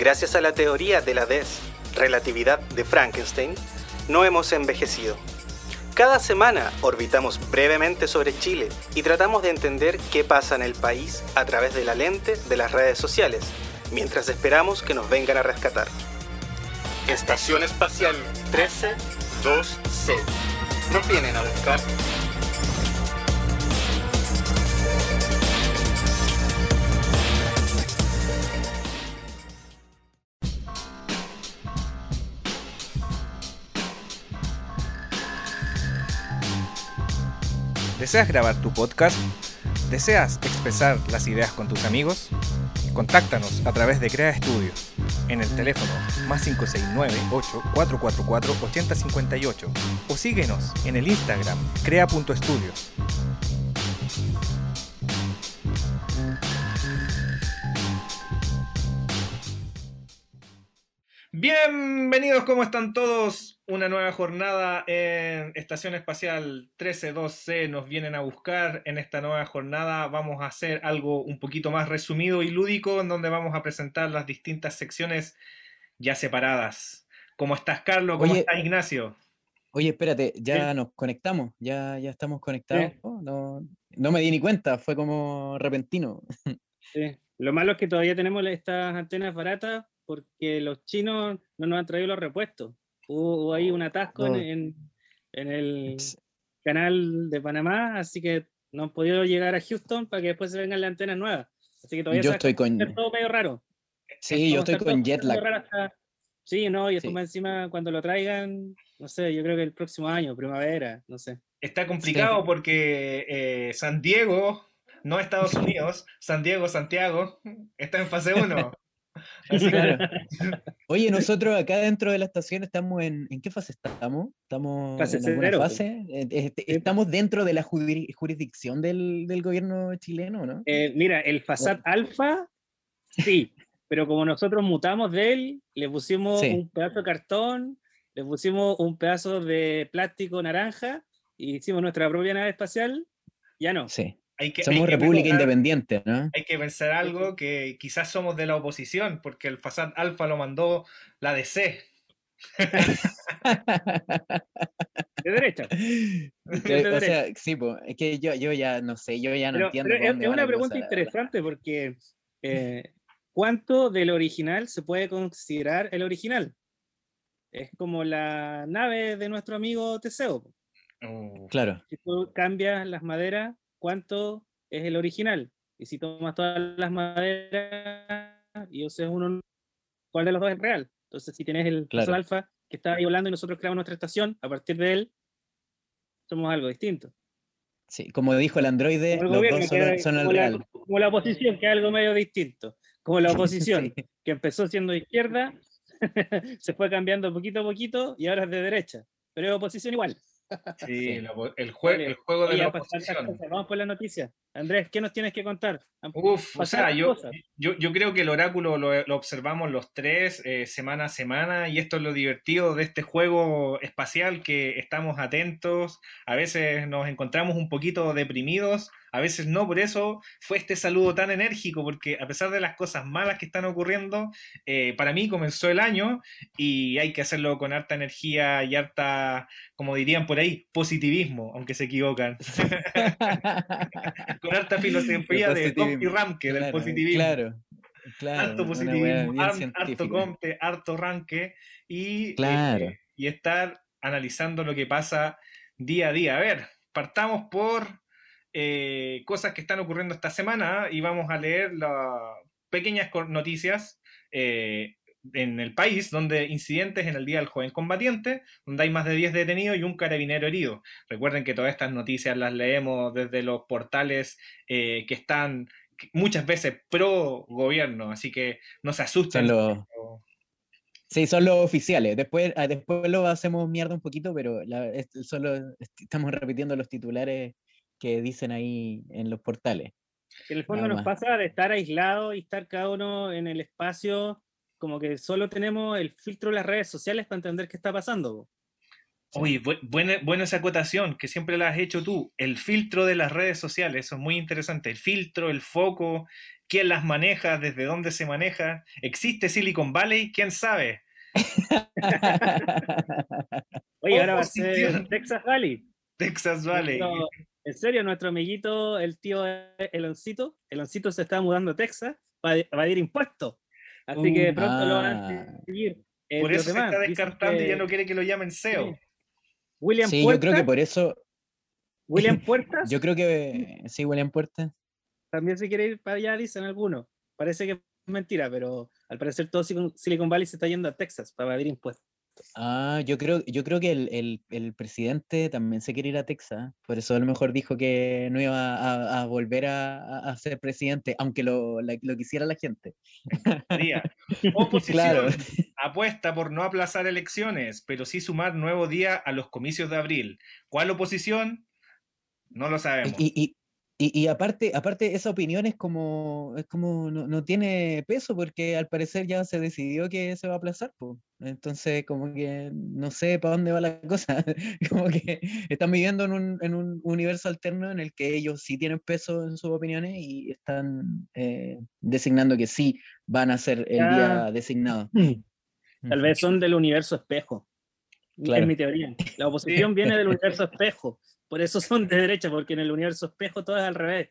Gracias a la teoría de la relatividad de Frankenstein, no hemos envejecido. Cada semana orbitamos brevemente sobre Chile y tratamos de entender qué pasa en el país a través de la lente de las redes sociales, mientras esperamos que nos vengan a rescatar. Estación Espacial 13-2C. Nos vienen a buscar. ¿Deseas grabar tu podcast? ¿Deseas expresar las ideas con tus amigos? Contáctanos a través de Crea Estudios en el teléfono más 569-8444-8058 o síguenos en el Instagram crea.estudios. Bienvenidos, ¿cómo están todos? Una nueva jornada en Estación Espacial 132C. Nos vienen a buscar. En esta nueva jornada vamos a hacer algo un poquito más resumido y lúdico, en donde vamos a presentar las distintas secciones ya separadas. ¿Cómo estás, Carlos? ¿Cómo Oye, estás, Ignacio? Oye, espérate, ya nos conectamos, ya, ya estamos conectados. Oh, no, no me di ni cuenta, fue como repentino. Sí. Lo malo es que todavía tenemos estas antenas baratas porque los chinos no nos han traído los repuestos. Hubo, hubo ahí un atasco en, Oh. en- en el canal de Panamá, así que no han podido llegar a Houston para que después se vengan las antenas nuevas. Así que todavía Yo estoy con, todo medio raro. sí, yo estoy con jet lag. hasta- Sí, no, y después Sí. más encima cuando lo traigan, no sé, yo creo que el próximo año, primavera, no sé. Está complicado porque eh, San Diego, no Estados Unidos, San Diego, Santiago, está en fase 1. Claro. Oye, nosotros acá dentro de la estación estamos en, ¿en qué fase estamos? ¿Estamos Fase en alguna cero, pues. fase? Eh, este- ¿Estamos dentro de la juri- jurisdicción del, del gobierno chileno, no? Eh, mira, el Fasad Alpha, sí, pero como nosotros mutamos de él, le pusimos Sí. un pedazo de cartón, le pusimos un pedazo de plástico naranja y hicimos nuestra propia nave espacial, ya no. Sí. Hay que, Somos hay que república pensar- independiente, ¿no? Hay que pensar algo que quizás somos de la oposición, porque el Fasad Alfa lo mandó la DC. De derecha. Que, de o sea, sí, po, es que yo, yo ya no sé, yo ya no Pero, entiendo. pero es, dónde es va una pregunta cosa, la verdad. interesante porque eh, ¿cuánto del original se puede considerar el original? Es como la nave de nuestro amigo Teseo. po. Uh, Claro, si tú cambias las maderas, ¿cuánto es el original? Y si tomas todas las maderas y usas uno, ¿cuál de los dos es real? Entonces, si tienes el Claro. Alfa que está ahí volando y nosotros creamos nuestra estación, a partir de él, somos algo distinto. sí, como dijo el androide, Como el los gobierno, dos son, son el como, la, real. como la oposición, que es algo medio distinto. Como la oposición, Sí. que empezó siendo izquierda, se fue cambiando poquito a poquito y ahora es de derecha. Pero es oposición igual. Sí, la opo- el, jue- Vale, el juego de la pasar estas oposición. Vamos por la noticia. Andrés, ¿qué nos tienes que contar? Uf, o sea, yo, yo, yo creo que el oráculo lo, lo observamos los tres eh, semana a semana y esto es lo divertido de este juego espacial que estamos atentos, a veces nos encontramos un poquito deprimidos, a veces no, por eso fue este saludo tan enérgico, porque a pesar de las cosas malas que están ocurriendo, eh, para mí comenzó el año y hay que hacerlo con harta energía y harta, como dirían por ahí, positivismo, aunque se equivocan, con harta filosofía de Goff y Ramke, del Claro, positivismo. Claro, harto positivismo, harto compte, harto ranque y, eh, y estar analizando lo que pasa día a día. A ver, partamos por eh, cosas que están ocurriendo esta semana y vamos a leer las pequeñas noticias eh, en el país, donde incidentes en el Día del Joven Combatiente, donde hay más de 10 detenidos y un carabinero herido. Recuerden que todas estas noticias las leemos desde los portales que están muchas veces pro gobierno, así que no se asusten. Sí, son los oficiales. Después, ah, después lo hacemos mierda un poquito, pero solo estamos repitiendo los titulares que dicen ahí en los portales. En el fondo nos pasa de estar aislado y estar cada uno en el espacio, como que solo tenemos el filtro de las redes sociales para entender qué está pasando. Uy, buena, buena esa acotación que siempre la has hecho tú. El filtro de las redes sociales, eso es muy interesante. El filtro, el foco, quién las maneja, desde dónde se maneja. ¿Existe Silicon Valley? ¿Quién sabe? Oye, ahora va a ser Texas Valley. Texas Valley. en serio, nuestro amiguito, el tío Eloncito, Eloncito se está mudando a Texas para evadir impuestos. Así que pronto lo van a ah. seguir. Eh, Por eso se está descartando y ya no quiere que lo llamen SEO. William sí, yo creo que por eso. William Puertas. yo creo que sí, William Puertas. También se quiere ir para allá, dicen algunos. Parece que es mentira, pero al parecer todo Silicon Valley se está yendo a Texas para evadir impuestos. Ah, yo creo, yo creo que el, el, presidente también se quiere ir a Texas, por eso a lo mejor dijo que no iba a, a volver a, a, ser presidente, aunque lo, lo quisiera la gente. Oposición claro. apuesta por no aplazar elecciones, pero sí sumar nuevo día a los comicios de abril. ¿Cuál oposición? No lo sabemos. Y, y, aparte, aparte, esa opinión es como, es como no, tiene peso porque al parecer ya se decidió que se va a aplazar. Entonces, como que no sé para dónde va la cosa. como que están viviendo en un, en un, universo alterno en el que ellos sí tienen peso en sus opiniones y están eh, designando que sí van a ser el día designado. Tal vez son del universo espejo. Es mi teoría. La oposición viene del universo espejo. Por eso son de derecha, porque en el universo espejo todo es al revés.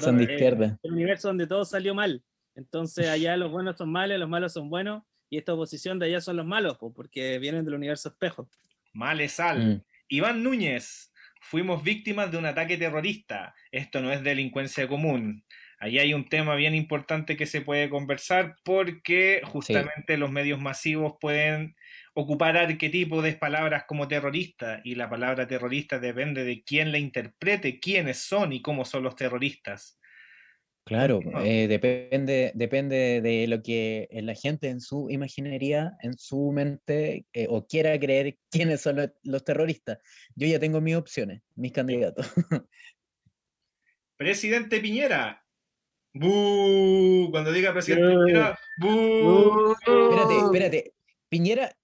son de izquierda. El, universo donde todo salió mal. Entonces allá los buenos son malos, los malos son buenos, y esta oposición de allá son los malos, porque vienen del universo espejo. Mal es sal. Mm. Iván Núñez, fuimos víctimas de un ataque terrorista. Esto no es delincuencia común. Ahí hay un tema bien importante que se puede conversar porque justamente los medios masivos pueden ocupar arquetipos de palabras como terrorista y la palabra terrorista depende de quién la interprete, quiénes son y cómo son los terroristas. Claro, eh, depende, depende de lo que la gente en su imaginería, en su mente, eh, o quiera creer quiénes son los, terroristas. Yo ya tengo mis opciones, mis candidatos. Presidente Piñera. Cuando diga presidente Piñera, Espérate, espérate. Piñera,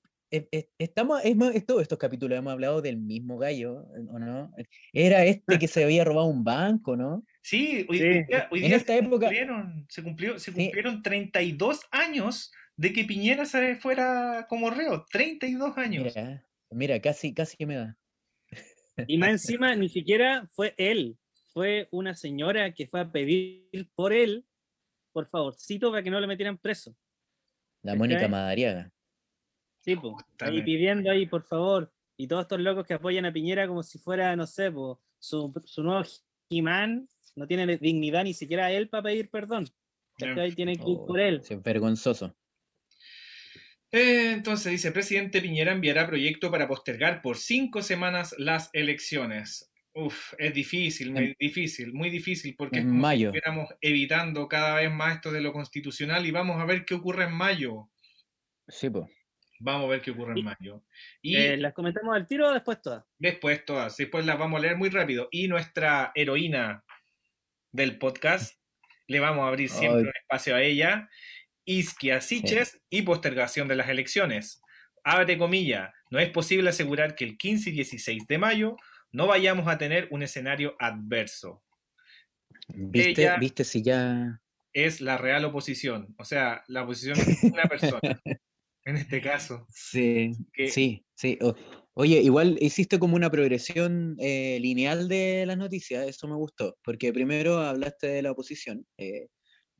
estamos, es más, todos estos capítulos hemos hablado del mismo gallo, ¿o no? Era este que se había robado un banco, ¿no? Sí, hoy, día, en esta se época cumplieron, se, cumplió, se cumplieron 32 años de que Piñera se fuera como reo, 32 años. Mira, mira casi, casi que me da. Y más encima, ni siquiera fue él, fue una señora que fue a pedir por él, por favorcito, para que no le metieran preso. La Mónica Madariaga. Sí, pues. Ahí pidiendo ahí, por favor. Y todos estos locos que apoyan a Piñera como si fuera, no sé, su, su nuevo He-Man, no tiene dignidad ni siquiera él para pedir perdón. Ahí tiene que ir por él. Es vergonzoso. Eh, entonces dice, presidente Piñera enviará proyecto para postergar por cinco semanas las elecciones. Uf, es difícil, muy difícil, muy difícil, porque en mayo. estuviéramos evitando cada vez más esto de lo constitucional y vamos a ver qué ocurre en mayo. Sí, pues. Vamos a ver qué ocurre en mayo. Y eh, ¿Las comentamos al tiro o después todas? Después todas, después las vamos a leer muy rápido. Y nuestra heroína del podcast, le vamos a abrir siempre un espacio a ella, Isquia Siches y postergación de las elecciones. Abre comilla, no es posible asegurar que el 15 y 16 de mayo no vayamos a tener un escenario adverso. ¿Viste, ¿viste si ya... Es la real oposición, o sea, la oposición es una persona. en este caso. Sí, sí, sí. oye, igual hiciste como una progresión eh, lineal de las noticias, eso me gustó, porque primero hablaste de la oposición, eh,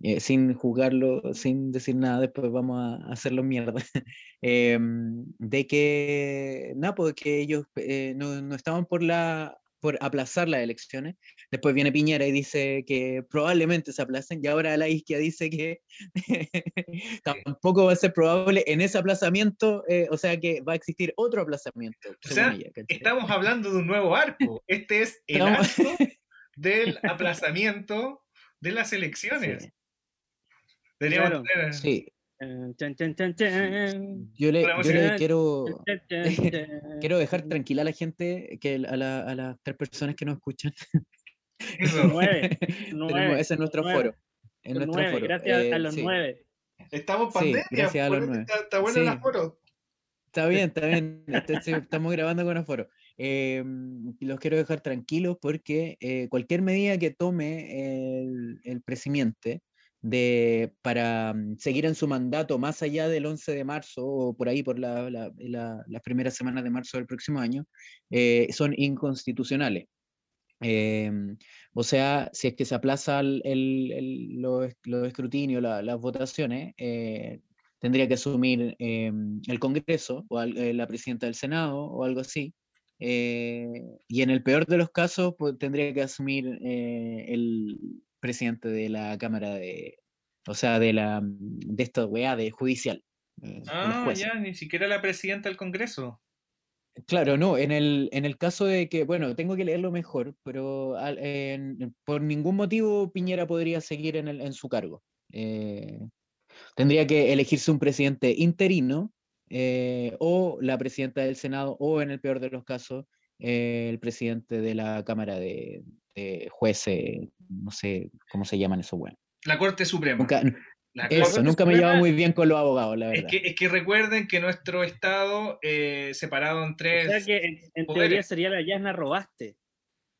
eh, sin juzgarlo, sin decir nada, después vamos a hacerlo mierda, em, de que, nada, pues que ellos eh, no, no, estaban por, la, por aplazar las elecciones. Después viene Piñera y dice que probablemente se aplacen, y ahora la izquierda dice que tampoco va a ser probable en ese aplazamiento, eh, o sea que va a existir otro aplazamiento. O sea, estamos hablando de un nuevo arco. Este es el arco del aplazamiento de las elecciones. Sí. Yo le, quiero, quiero dejar tranquila a la gente, que a, las tres personas que nos escuchan. nueve, ese es nuestro foro. Gracias a los eh, nueve. Estamos pandemia. gracias a los nueve. Está, bueno el aforo. Está bien, está bien. Este, estamos grabando con aforo. Eh, los quiero dejar tranquilos porque eh, cualquier medida que tome el, el presidente de, para mm, seguir en su mandato más allá del 11 de marzo o por ahí por la, las primeras semanas de marzo del próximo año, eh, son inconstitucionales. Em, o sea, si es que se aplaza el, el, los, escrutinios, las votaciones, eh, tendría que asumir em, el Congreso o eh, la presidenta del Senado o algo así. y en el peor de los casos, pues, tendría que asumir el, presidente de la Cámara de, o sea, de la de esta weá de judicial. Eh, ah, ya, ni siquiera la presidenta del Congreso. Claro, no, en el, en el caso de que, bueno, tengo que leerlo mejor, pero por ningún motivo Piñera podría seguir en, el, en su cargo. Eh, tendría que elegirse un presidente interino eh, o la presidenta del Senado o, en el peor de los casos, el presidente de la Cámara de, jueces, no sé cómo se llaman esos buenos. La Corte Suprema. Nunca, eso, nunca me llevaba muy bien con los abogados, la verdad. Es que, es que recuerden que nuestro Estado eh, separado en tres. O sea que en, teoría sería la Yasna Robaste.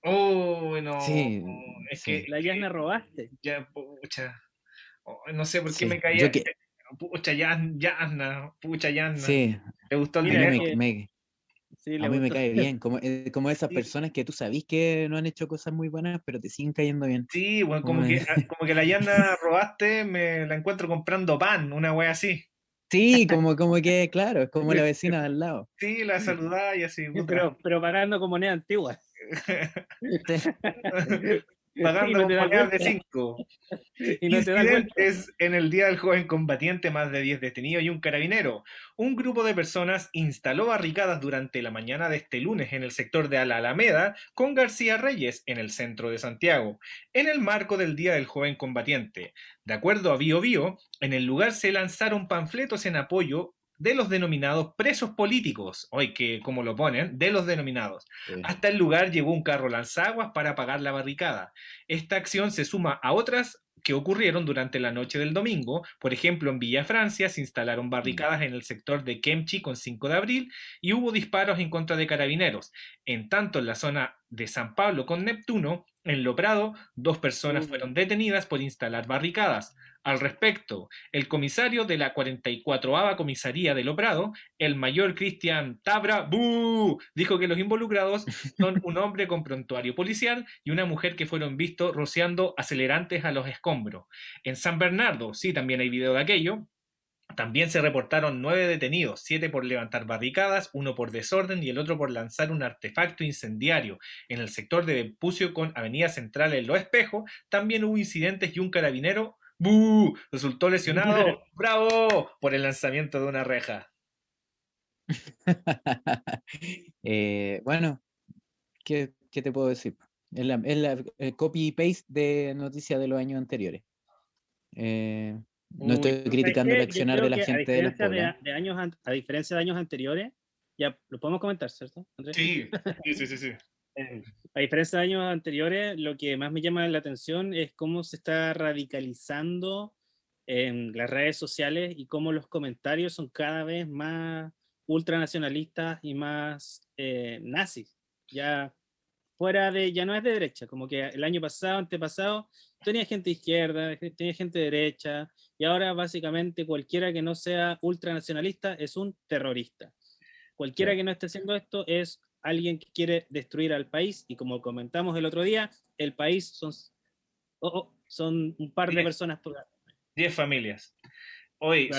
Oh, no. Sí, es que. La Yasna Robaste. Ya, pucha. Oh, no sé por qué me caía. Que... Pucha, Yasna, pucha, Yasna. Sí. ¿Te gustó el dinero? a mí me cae bien, como, eh, como esas personas que tú sabes que no han hecho cosas muy buenas, pero te siguen cayendo bien. Sí, bueno, como, que, ah, como que la llana robaste, me la encuentro comprando pan, una wea así. Sí, como, como que, claro, es como la vecina de al lado. Sí, la saludaba y así. Pero, pero pagando como moneda antigua. pagando monedas de 5. Incidentes en el Día del Joven Combatiente, más de 10 detenidos y un carabinero. Un grupo de personas instaló barricadas durante la mañana de este lunes en el sector de la Alameda con García Reyes en el centro de Santiago, en el marco del Día del Joven Combatiente. De acuerdo a Bio Bio, en el lugar se lanzaron panfletos en apoyo de los denominados presos políticos, hoy que como lo ponen, de los denominados. Hasta el lugar llegó un carro lanzaguas para apagar la barricada. Esta acción se suma a otras que ocurrieron durante la noche del domingo. Por ejemplo, en Villa Francia se instalaron barricadas en el sector de Kemchi con 5 de abril y hubo disparos en contra de carabineros. En tanto, en la zona de San Pablo con Neptuno, en Loprado, dos personas fueron detenidas por instalar barricadas. Al respecto, el comisario de la 44 Comisaría de Loprado, el mayor Cristian Tabra, dijo que los involucrados son un hombre con prontuario policial y una mujer que fueron vistos rociando acelerantes a los escombros. En San Bernardo, sí, también hay video de aquello, también se reportaron nueve detenidos, siete por levantar barricadas, uno por desorden y el otro por lanzar un artefacto incendiario. En el sector de Vespucio con Avenida Central en Los Espejos también hubo incidentes y un carabinero ¡Bú! Resultó lesionado. ¡Bravo! Por el lanzamiento de una reja. Eh, bueno, ¿qué, te puedo decir? Es la, el copy y paste de noticias de los años anteriores. Eh, no estoy criticando el accionar de la gente de los de, años, A diferencia de años anteriores, ya lo podemos comentar, ¿cierto? Sí, sí, sí, sí. A diferencia de años anteriores, lo que más me llama la atención es cómo se está radicalizando en las redes sociales y cómo los comentarios son cada vez más ultranacionalistas y más eh, nazis. Ya fuera de, ya no es de derecha, como que el año pasado, antepasado, tenía gente izquierda, tenía gente de derecha, y ahora básicamente cualquiera que no sea ultranacionalista es un terrorista. Cualquiera que no esté haciendo esto es alguien que quiere destruir al país y como comentamos el otro día, el país son, oh, oh, son un par de personas 10 familias. Hoy,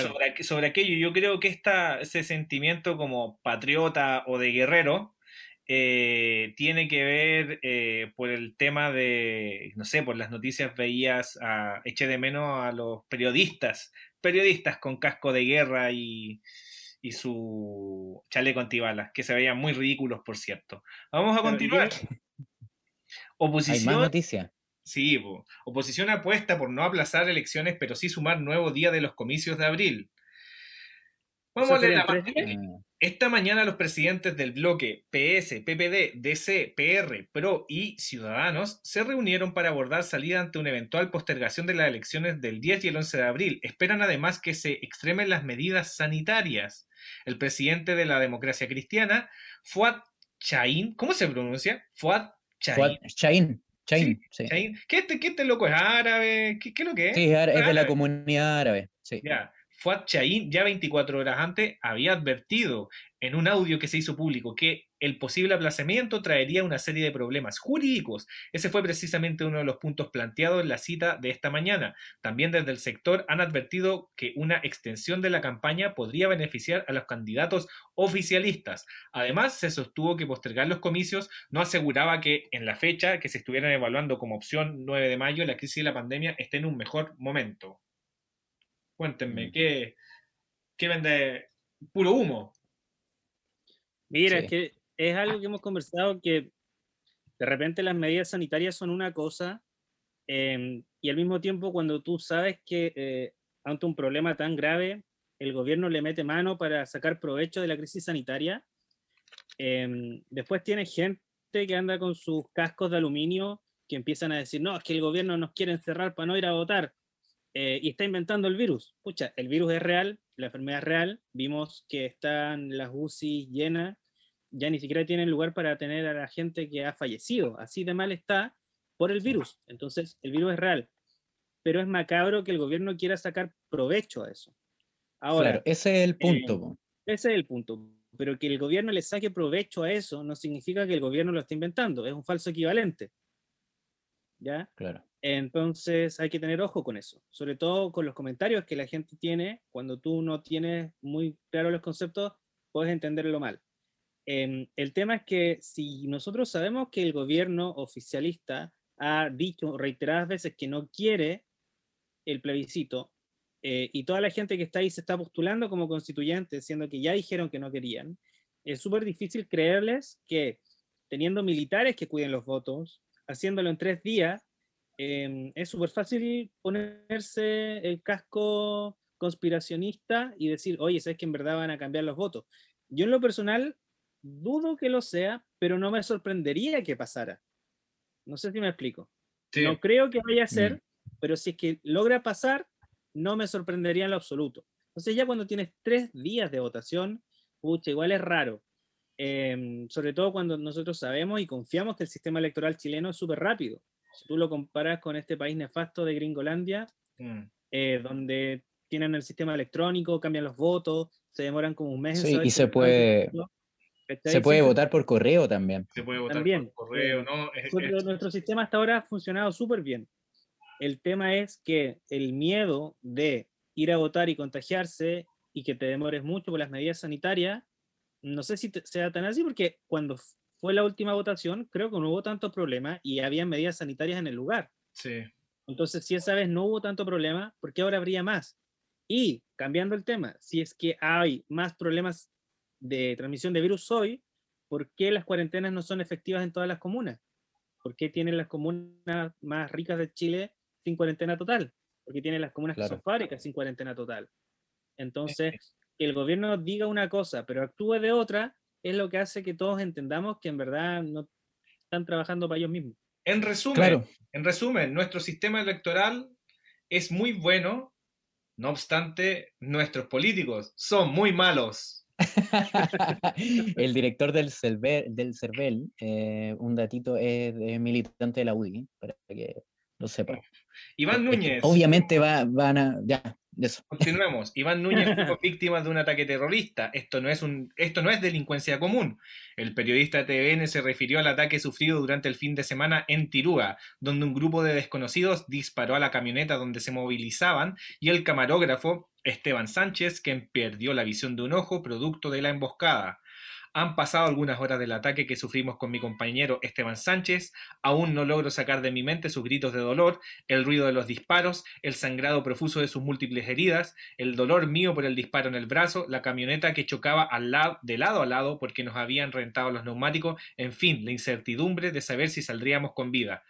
sobre, aquello, yo creo que esta, ese sentimiento como patriota o de guerrero eh, tiene que ver eh, por el tema de, no sé, por las noticias veías, a, eché de menos a los periodistas, periodistas con casco de guerra y, y su chaleco antibalas, que se veían muy ridículos, por cierto. Vamos a continuar. Oposición. Hay más noticias. Sí, oposición apuesta por no aplazar elecciones, pero sí sumar nuevo día de los comicios de abril. Vamos a leer la Esta mañana los presidentes del bloque PS, PPD, DC, PR, PRO y Ciudadanos se reunieron para abordar salida ante una eventual postergación de las elecciones del 10 y el 11 de abril. Esperan además que se extremen las medidas sanitarias. El presidente de la democracia cristiana, Fuad Chain, ¿cómo se pronuncia? Fuad Chain. Chain, sí. ¿Qué, este, ¿Qué, este, loco es árabe? ¿Qué, qué es lo que es? Sí, es, de la comunidad árabe. Sí. Ya. Fuad Chain, ya 24 horas antes, había advertido en un audio que se hizo público que el posible aplazamiento traería una serie de problemas jurídicos. Ese fue precisamente uno de los puntos planteados en la cita de esta mañana. También desde el sector han advertido que una extensión de la campaña podría beneficiar a los candidatos oficialistas. Además, se sostuvo que postergar los comicios no aseguraba que en la fecha que se estuvieran evaluando como opción 9 de mayo la crisis de la pandemia esté en un mejor momento. Cuéntenme, mm. ¿qué, qué vende? Puro humo. Mira, es que es algo que hemos conversado que de repente las medidas sanitarias son una cosa em, y al mismo tiempo cuando tú sabes que eh, ante un problema tan grave el gobierno le mete mano para sacar provecho de la crisis sanitaria, em, después tiene gente que anda con sus cascos de aluminio que empiezan a decir, no, es que el gobierno nos quiere encerrar para no ir a votar. Eh, y está inventando el virus. Escucha, el virus es real, la enfermedad es real, vimos que están las UCI llenas, ya ni siquiera tienen lugar para tener a la gente que ha fallecido, así de mal está por el virus. Entonces, el virus es real, pero es macabro que el gobierno quiera sacar provecho a eso. Ahora, claro, ese es el punto. Eh, ese es el punto. Pero que el gobierno le saque provecho a eso no significa que el gobierno lo esté inventando, es un falso equivalente. ¿Ya? Claro. Entonces hay que tener ojo con eso, sobre todo con los comentarios que la gente tiene. Cuando tú no tienes muy claro los conceptos, puedes entenderlo mal. Em, el tema es que si nosotros sabemos que el gobierno oficialista ha dicho reiteradas veces que no quiere el plebiscito eh, y toda la gente que está ahí se está postulando como constituyente, siendo que ya dijeron que no querían, es súper difícil creerles que teniendo militares que cuiden los votos, haciéndolo en tres días, Em, es súper fácil ponerse el casco conspiracionista y decir, oye, ¿sabes que en verdad van a cambiar los votos? Yo en lo personal dudo que lo sea, pero no me sorprendería que pasara. No sé si me explico. No creo que vaya a ser, mm. pero si es que logra pasar, no me sorprendería en lo absoluto. Entonces ya cuando tienes tres días de votación, pucha, igual es raro. Em, sobre todo cuando nosotros sabemos y confiamos que el sistema electoral chileno es súper rápido. Si tú lo comparas con este país nefasto de Gringolandia, mm. eh, donde tienen el sistema electrónico, cambian los votos, se demoran como un mes. Sí, y se puede, se puede votar por correo también. Se puede votar por correo, ¿no? Nuestro sistema hasta ahora ha funcionado súper bien. El tema es que el miedo de ir a votar y contagiarse y que te demores mucho por las medidas sanitarias, no sé si sea tan así, porque cuando fue la última votación, creo que no hubo tanto problema y había medidas sanitarias en el lugar. Sí. Entonces, si esa vez no hubo tanto problema, ¿por qué ahora habría más? Y cambiando el tema, si es que hay más problemas de transmisión de virus hoy, ¿por qué las cuarentenas no son efectivas en todas las comunas? ¿Por qué tienen las comunas más ricas de Chile sin cuarentena total? ¿Por qué tienen las comunas que son fábricas sin cuarentena total? Entonces, que el gobierno diga una cosa, pero actúe de otra, es lo que hace que todos entendamos que en verdad no están trabajando para ellos mismos. En resumen, en resumen, nuestro sistema electoral es muy bueno, no obstante, nuestros políticos son muy malos. el director del CERVEL, del CERVEL eh, un datito, es, militante de la UDI, para que lo sepa. Iván Núñez. Obviamente va, van a. Ya, Continuemos. Iván Núñez fue víctima de un ataque terrorista. Esto no, es un, esto no es delincuencia común. El periodista TVN se refirió al ataque sufrido durante el fin de semana en Tirúa, donde un grupo de desconocidos disparó a la camioneta donde se movilizaban y el camarógrafo Esteban Sánchez, quien perdió la visión de un ojo producto de la emboscada. Han pasado algunas horas del ataque que sufrimos con mi compañero Esteban Sánchez. Aún no logro sacar de mi mente sus gritos de dolor, el ruido de los disparos, el sangrado profuso de sus múltiples heridas, el dolor mío por el disparo en el brazo, la camioneta que chocaba de lado a lado porque nos habían rentado los neumáticos, en fin, la incertidumbre de saber si saldríamos con vida.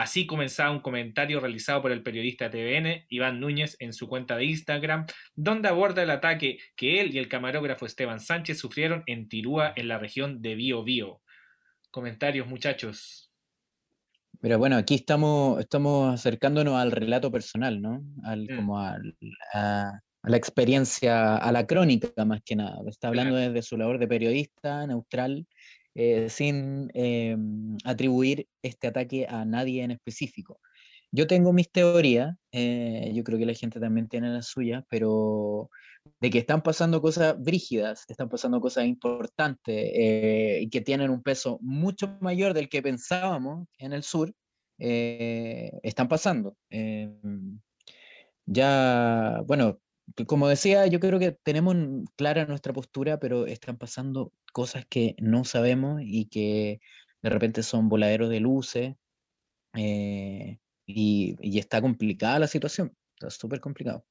Así comenzaba un comentario realizado por el periodista TVN Iván Núñez en su cuenta de Instagram, donde aborda el ataque que él y el camarógrafo Esteban Sánchez sufrieron en Tirúa, en la región de Bío Bío. Comentarios, muchachos. Pero bueno, aquí estamos, estamos acercándonos al relato personal, ¿no? Al, mm. Como a, la experiencia, a la crónica más que nada. Está hablando desde su labor de periodista neutral eh, sin em, atribuir este ataque a nadie en específico. Yo tengo mis teorías, eh, yo creo que la gente también tiene las suyas, pero de que están pasando cosas brígidas, están pasando cosas importantes eh, y que tienen un peso mucho mayor del que pensábamos en el sur, están pasando. Em, ya, bueno, como decía, yo creo que tenemos clara nuestra postura, pero están pasando cosas que no sabemos y que de repente son voladeros de luces eh, y, está complicada la situación, está súper complicado.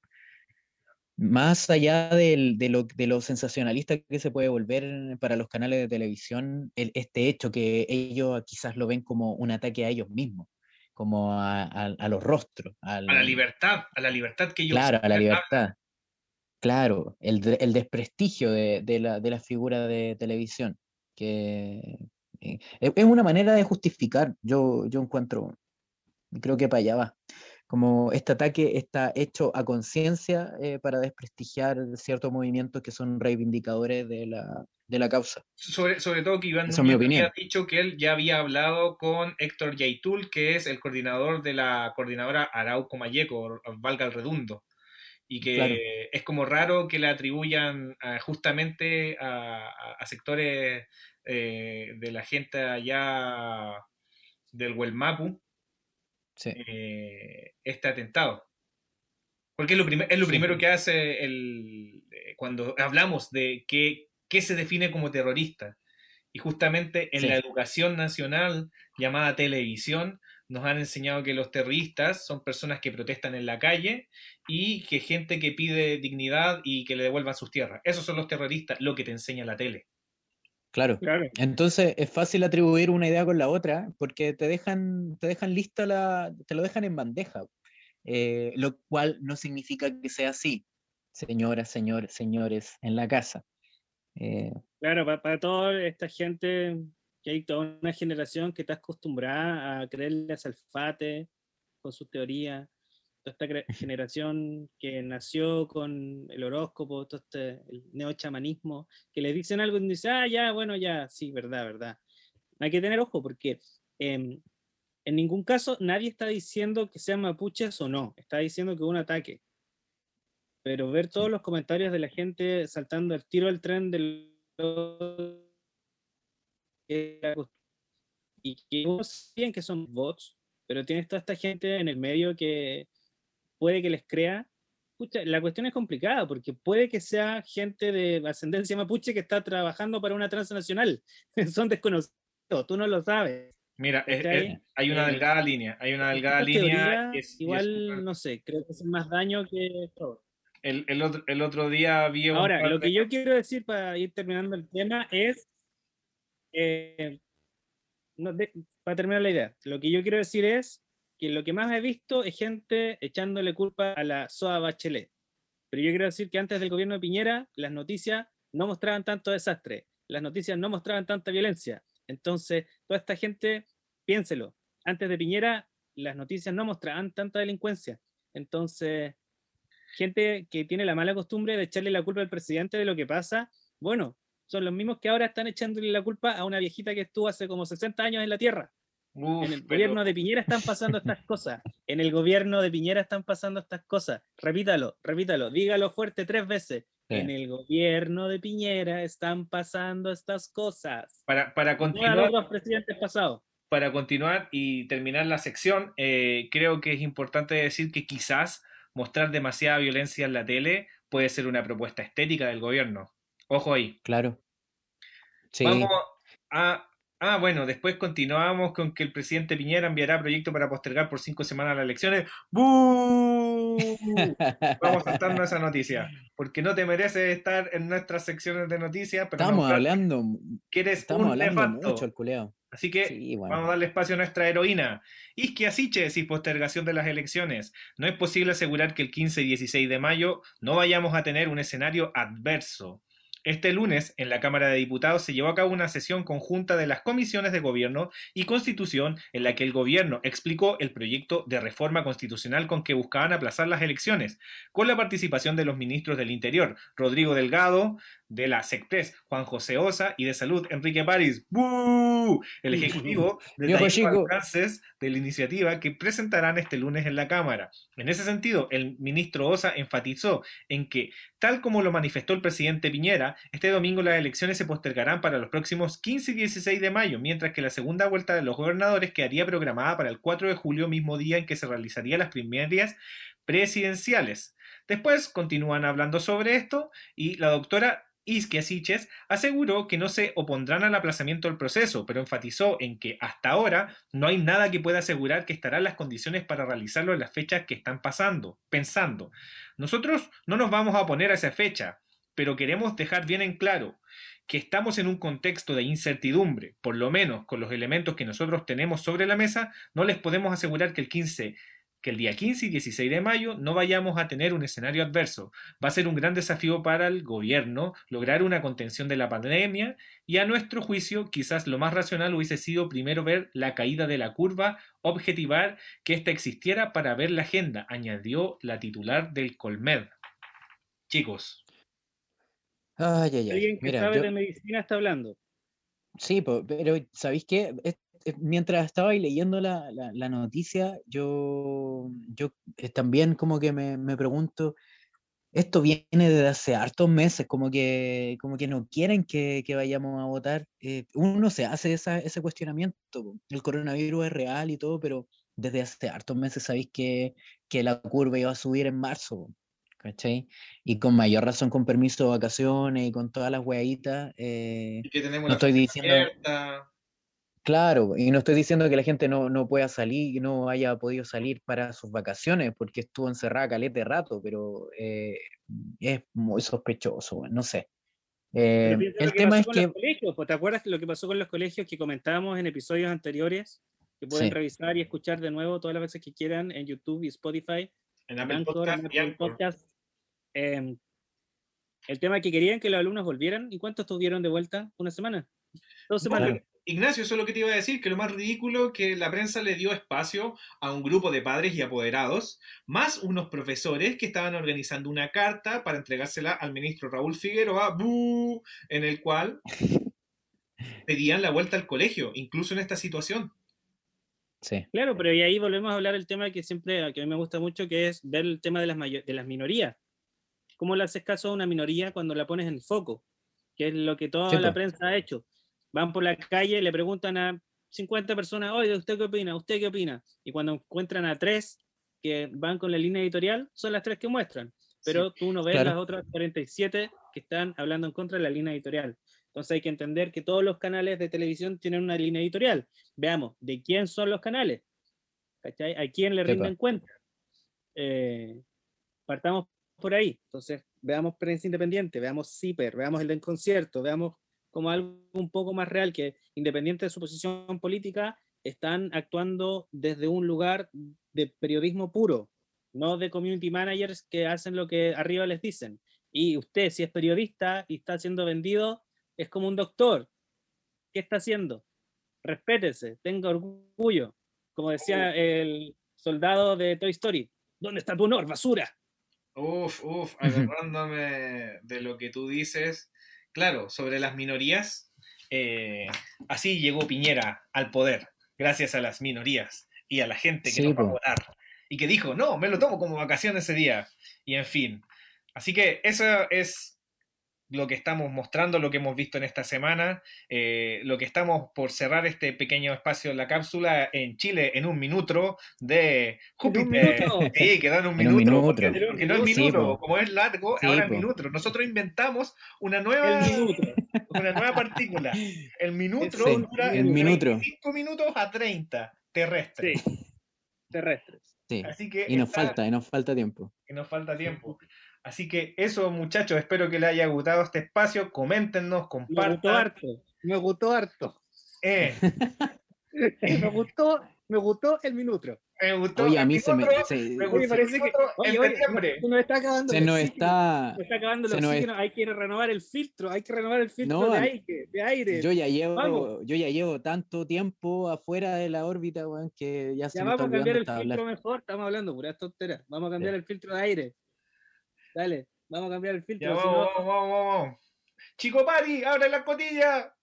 Más allá de, lo, de, lo, sensacionalista que se puede volver para los canales de televisión, este hecho que ellos quizás lo ven como un ataque a ellos mismos, como a, los rostros. a la libertad, a la libertad que ellos... Claro, a la libertad. Claro, el, desprestigio de, la, figura de televisión, que eh, es una manera de justificar, yo, yo encuentro, creo que para allá va, como este ataque está hecho a conciencia eh, para desprestigiar ciertos movimientos que son reivindicadores de la, causa. Sobre, sobre todo que Iván había dicho que él ya había hablado con Héctor Yaitul, que es el coordinador de la coordinadora Arauco Mayeco, valga el redundo y que es como raro que le atribuyan justamente a, sectores eh, de la gente allá del Huelmapu eh, este atentado. Porque es lo, es lo primero que hace el, eh, cuando hablamos de qué, qué se define como terrorista. Y justamente en la educación nacional llamada televisión nos han enseñado que los terroristas son personas que protestan en la calle y que gente que pide dignidad y que le devuelvan sus tierras. Esos son los terroristas, lo que te enseña la tele. Claro. Entonces es fácil atribuir una idea con la otra porque te dejan, te dejan lista la, te lo dejan en bandeja, eh, lo cual no significa que sea así, señoras, señores, señores en la casa. Eh, claro, para, para toda esta gente que hay toda una generación que está acostumbrada a creerle a Salfate con su teoría, toda esta generación que nació con el horóscopo, todo este, el neochamanismo, que le dicen algo y dicen, ah, ya, bueno, ya, sí, verdad, verdad. Hay que tener ojo porque em, en ningún caso nadie está diciendo que sean mapuches o no, está diciendo que hubo un ataque. Pero ver todos los comentarios de la gente saltando el tiro al tren del y que bien que son bots, pero tienes toda esta gente en el medio que puede que les crea. la cuestión es complicada porque puede que sea gente de ascendencia mapuche que está trabajando para una transnacional. Son desconocidos, tú no lo sabes. Mira, hay una eh, delgada línea, hay una delgada línea. igual, no sé, creo que es más daño que todo. El, el, otro, el otro día había... Ahora, lo que yo quiero decir para ir terminando el tema es eh, para terminar la idea, lo que yo quiero decir es que lo que más he visto es gente echándole culpa a la SOA Bachelet. Pero yo quiero decir que antes del gobierno de Piñera, las noticias no mostraban tanto desastre, las noticias no mostraban tanta violencia. Entonces, toda esta gente, piénselo, antes de Piñera, las noticias no mostraban tanta delincuencia. Entonces, gente que tiene la mala costumbre de echarle la culpa al presidente de lo que pasa, bueno, son los mismos que ahora están echándole la culpa a una viejita que estuvo hace como 60 años en la Tierra. en el gobierno de Piñera están pasando estas cosas. En el gobierno de Piñera están pasando estas cosas. Repítalo, repítalo, dígalo fuerte tres veces. En el gobierno de Piñera están pasando estas cosas. Para, para continuar. los presidentes pasados. Para continuar y terminar la sección, eh, creo que es importante decir que quizás mostrar demasiada violencia en la tele puede ser una propuesta estética del gobierno. Ojo ahí. Claro. Vamos a Ah, bueno, después continuamos con que el presidente Piñera enviará proyecto para postergar por cinco semanas las elecciones. ¡Bú! Vamos a saltarnos esa noticia, porque no te mereces estar en nuestras secciones de noticias. Pero estamos hablando, que eres estamos un hablando mucho el culeo. Así que vamos a darle espacio a nuestra heroína. Isquia Siches y postergación de las elecciones. No es posible asegurar que el 15 y 16 de mayo no vayamos a tener un escenario adverso. Este lunes, en la Cámara de Diputados, se llevó a cabo una sesión conjunta de las comisiones de Gobierno y Constitución en la que el Gobierno explicó el proyecto de reforma constitucional con que buscaban aplazar las elecciones, con la participación de los ministros del Interior, Rodrigo Delgado, de la SECPRES, Juan José Osa, y de Salud, Enrique París. ¡Bú! El Ejecutivo de alcances de la iniciativa que presentarán este lunes en la Cámara. En ese sentido, el ministro Osa enfatizó en que, tal como lo manifestó el presidente Piñera, este domingo las elecciones se postergarán para los próximos 15 y 16 de mayo, mientras que la segunda vuelta de los gobernadores quedaría programada para el 4 de julio, mismo día en que se realizarían las primarias presidenciales. Después continúan hablando sobre esto y la doctora Isquia Siches aseguró que no se opondrán al aplazamiento del proceso, pero enfatizó en que hasta ahora no hay nada que pueda asegurar que estarán las condiciones para realizarlo en las fechas que están pasando, pensando. Nosotros no nos vamos a oponer a esa fecha, pero queremos dejar bien en claro que estamos en un contexto de incertidumbre, por lo menos con los elementos que nosotros tenemos sobre la mesa, no les podemos asegurar que el 15 que el día 15 y 16 de mayo no vayamos a tener un escenario adverso. Va a ser un gran desafío para el gobierno lograr una contención de la pandemia y a nuestro juicio quizás lo más racional hubiese sido primero ver la caída de la curva, objetivar que ésta existiera para ver la agenda, añadió la titular del Colmed. Chicos. Alguien que sabe de medicina está hablando. Sí, pero ¿sabéis qué? Mientras estaba ahí leyendo la, la, noticia, yo, yo eh, también como que me, me, pregunto, esto viene desde hace hartos meses, como que, como que no quieren que, que vayamos a votar. Eh, uno se hace esa, ese cuestionamiento, el coronavirus es real y todo, pero desde hace hartos meses sabéis que, que la curva iba a subir en marzo. ¿Cachai? Y con mayor razón con permiso de vacaciones y con todas las hueitas. y que tenemos no estoy diciendo, Claro, y no estoy diciendo que la gente no, no pueda salir, y no haya podido salir para sus vacaciones, porque estuvo encerrada calete de rato, pero eh, es muy sospechoso, no sé. Eh, el tema es que... Pues, ¿Te acuerdas lo que pasó con los colegios que comentábamos en episodios anteriores? Que pueden revisar y escuchar de nuevo todas las veces que quieran en YouTube y Spotify. En Apple Podcast. Em, el tema que querían que los alumnos volvieran, ¿y cuánto estuvieron de vuelta? ¿Una semana? ¿Dos semanas? Ignacio, eso es lo que te iba a decir, que lo más ridículo que la prensa le dio espacio a un grupo de padres y apoderados, más unos profesores que estaban organizando una carta para entregársela al ministro Raúl Figueroa, en el cual pedían la vuelta al colegio, incluso en esta situación. Sí. Claro, pero y ahí volvemos a hablar del tema que siempre, que a mí me gusta mucho, que es ver el tema de las, de las minorías. ¿Cómo le haces caso a una minoría cuando la pones en el foco? Que es lo que toda la prensa ha hecho van por la calle, le preguntan a 50 personas, oye, ¿usted qué opina? ¿Usted qué opina? Y cuando encuentran a tres que van con la línea editorial, son las tres que muestran. Pero tú no ves las otras 47 que están hablando en contra de la línea editorial. Entonces hay que entender que todos los canales de televisión tienen una línea editorial. Veamos, ¿de quién son los canales? ¿Cachai? ¿A quién le rinden cuenta? Eh, partamos por ahí. Entonces, veamos prensa independiente, veamos CIPER, veamos el del concierto, veamos como algo un poco más real, que independiente de su posición política, están actuando desde un lugar de periodismo puro, no de community managers que hacen lo que arriba les dicen. Y usted, si es periodista y está siendo vendido, es como un doctor. ¿Qué está haciendo? Respétese, tenga orgullo. Como decía el soldado de Toy Story, ¿dónde está tu honor, basura? Uf, uf, agarrándome de lo que tú dices, Claro, sobre las minorías, eh, así llegó Piñera al poder. gracias a las minorías y a la gente que no va a votar. Y que dijo, no, me lo tomo como vacación ese día. Y en fin. Así que eso es lo que estamos mostrando, lo que hemos visto en esta semana, eh, lo que estamos por cerrar este pequeño espacio en la cápsula en Chile en un minuto de Júpiter. Sí, quedan un minuto. Un minuto. Porque, no es minuto, como es largo, ahora es minuto. Nosotros inventamos una nueva, una nueva partícula. El minuto dura el minuto. 5 minutos a 30 terrestres. Terrestres. Así que y nos falta, y nos falta tiempo. Y nos falta tiempo. Así que eso, muchachos, espero que les haya gustado este espacio. Coméntenos, compartan. Me gustó harto. Me gustó harto. Eh. me gustó, me gustó el minuto. Me gustó. Oye, a mí se me, me parece que oye, oye, se nos está acabando. Se nos está. Se está acabando el oxígeno. Hay que renovar el filtro. Hay que renovar el filtro de, aire, de aire. Yo ya llevo, yo ya llevo tanto tiempo afuera de la órbita, weón, que ya, se me vamos a cambiar el filtro mejor. Estamos hablando pura tonteras. Vamos a cambiar el filtro de aire. Dale, vamos a cambiar el filtro. vamos, vamos, vamos, Chico Pari, abre la cotilla.